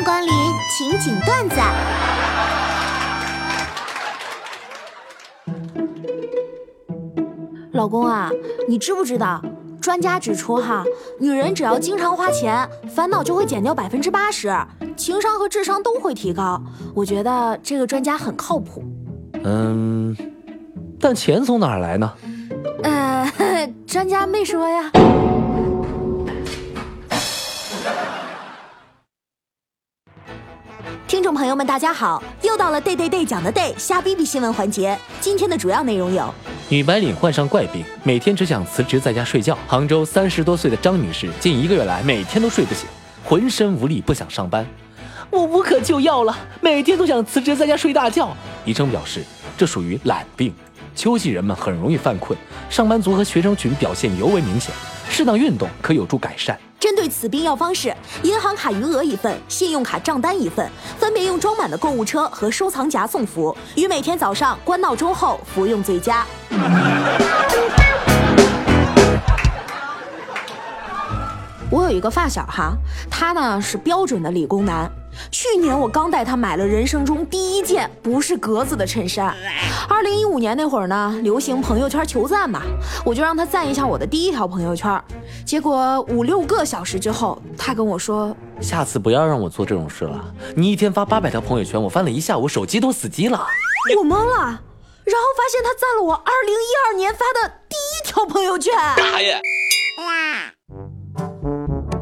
迎光临情景段子。老公啊，你知不知道？专家指出哈，女人只要经常花钱，烦恼就会减掉百分之八十，情商和智商都会提高。我觉得这个专家很靠谱。嗯，但钱从哪儿来呢？呃，专家没说呀。听众朋友们，大家好，又到了 day day day 讲的 day 瞎逼逼新闻环节。今天的主要内容有：女白领患上怪病，每天只想辞职在家睡觉。杭州三十多岁的张女士近一个月来每天都睡不醒，浑身无力，不想上班。我无可救药了，每天都想辞职在家睡大觉。医生表示，这属于懒病，秋季人们很容易犯困，上班族和学生群表现尤为明显。适当运动可有助改善。针对此病药方式，银行卡余额一份，信用卡账单一份，分别用装满的购物车和收藏夹送服，于每天早上关闹钟后服用最佳。我有一个发小哈，他呢是标准的理工男。去年我刚带他买了人生中第一件不是格子的衬衫。二零一五年那会儿呢，流行朋友圈求赞嘛，我就让他赞一下我的第一条朋友圈。结果五六个小时之后，他跟我说：“下次不要让我做这种事了。你一天发八百条朋友圈，我翻了一下午，手机都死机了。”我懵了，然后发现他赞了我二零一二年发的第一条朋友圈。大爷。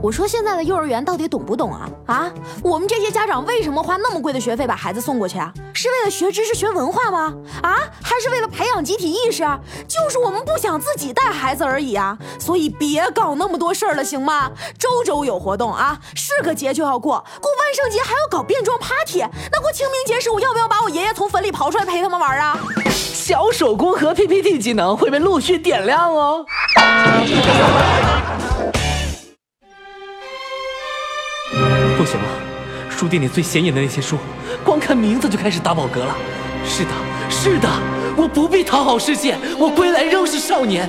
我说现在的幼儿园到底懂不懂啊？啊，我们这些家长为什么花那么贵的学费把孩子送过去啊？是为了学知识、学文化吗？啊，还是为了培养集体意识？就是我们不想自己带孩子而已啊！所以别搞那么多事儿了，行吗？周周有活动啊，是个节就要过，过万圣节还要搞变装 party，那过清明节时我要不要把我爷爷从坟里刨出来陪他们玩啊？小手工和 PPT 技能会被陆续点亮哦。不行了，书店里最显眼的那些书，光看名字就开始打饱嗝了。是的，是的，我不必讨好世界，我归来仍是少年。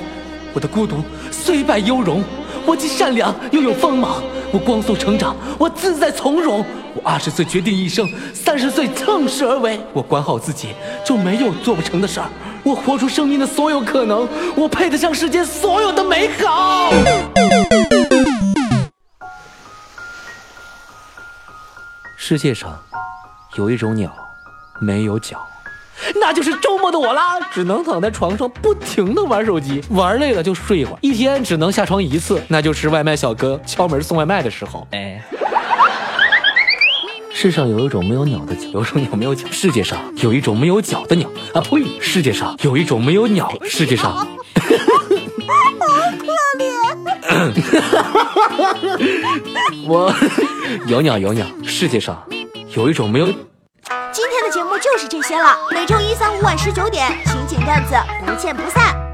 我的孤独虽败犹荣，我既善良又有锋芒。我光速成长，我自在从容。我二十岁决定一生，三十岁趁势而为。我管好自己，就没有做不成的事儿。我活出生命的所有可能，我配得上世间所有的美好。世界上有一种鸟，没有脚，那就是周末的我啦！只能躺在床上不停的玩手机，玩累了就睡一会儿，一天只能下床一次，那就是外卖小哥敲门送外卖的时候。哎，世上有一种没有鸟的脚，有种鸟没有脚。世界上有一种没有脚的鸟啊呸！世界上有一种没有鸟，世界上。好 可怜。我。有鸟有鸟，世界上有一种没有。今天的节目就是这些了，每周一、三、五晚十九点，情景段子不见不散。